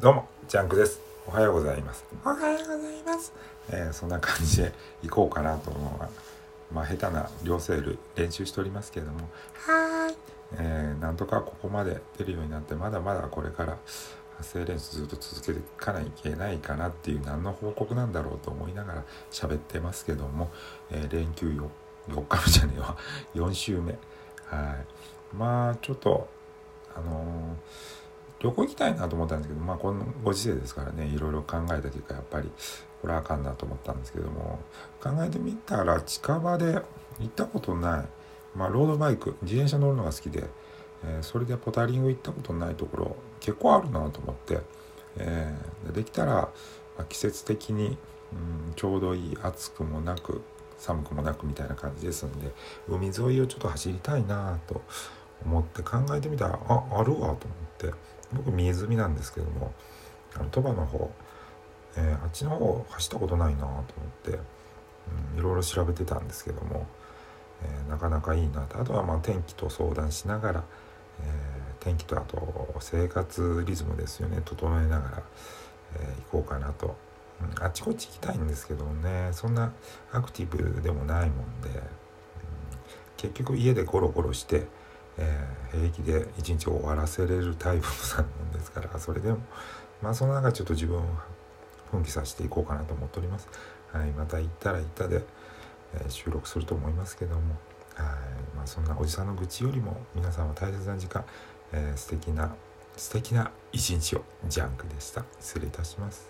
どうもジャンクです。おはようございます。おはようございます。えーそんな感じで行こうかなと思うのがまあ下手な両セール練習しておりますけども、はーい。えーなんとかここまで出るようになってまだまだこれから発声練習ずっと続けていかないといけないかなっていう何の報告なんだろうと思いながら喋ってますけども、えー連休 4, 4日目じゃねえわ。4週目。はい。まあちょっとあのー旅行行きたいなと思ったんですけどまあこのご時世ですからねいろいろ考えた結果やっぱりこれはあかんなと思ったんですけども考えてみたら近場で行ったことないまあロードバイク自転車乗るのが好きで、えーそれでポタリング行ったことないところ結構あるなと思って、えーできたら、まあ季節的に、うん、ちょうどいい暑くもなく寒くもなくみたいな感じですんで海沿いをちょっと走りたいなと思って考えてみたらああるわと思って。僕三重住なんですけどもあの鳥羽の方、えーあっちの方走ったことないなと思って、うん、いろいろ調べてたんですけども、えーなかなかいいなと。あとはまあ天気と相談しながら、えー天気とあと生活リズムですよね。整えながら、え行こうかなと、うん、あっちこっち行きたいんですけどもねそんなアクティブでもないもんで、うん結局家でゴロゴロして、えー平気で一日終わらせれるタイプのもんですからそれでもまあその中ちょっと自分を奮起させていこうかなと思っております。はい、また行ったら行ったで、えー収録すると思いますけども、はい、まあそんなおじさんの愚痴よりも皆さんは大切な時間、えー素敵な素敵な一日をジャンクでした。失礼いたします。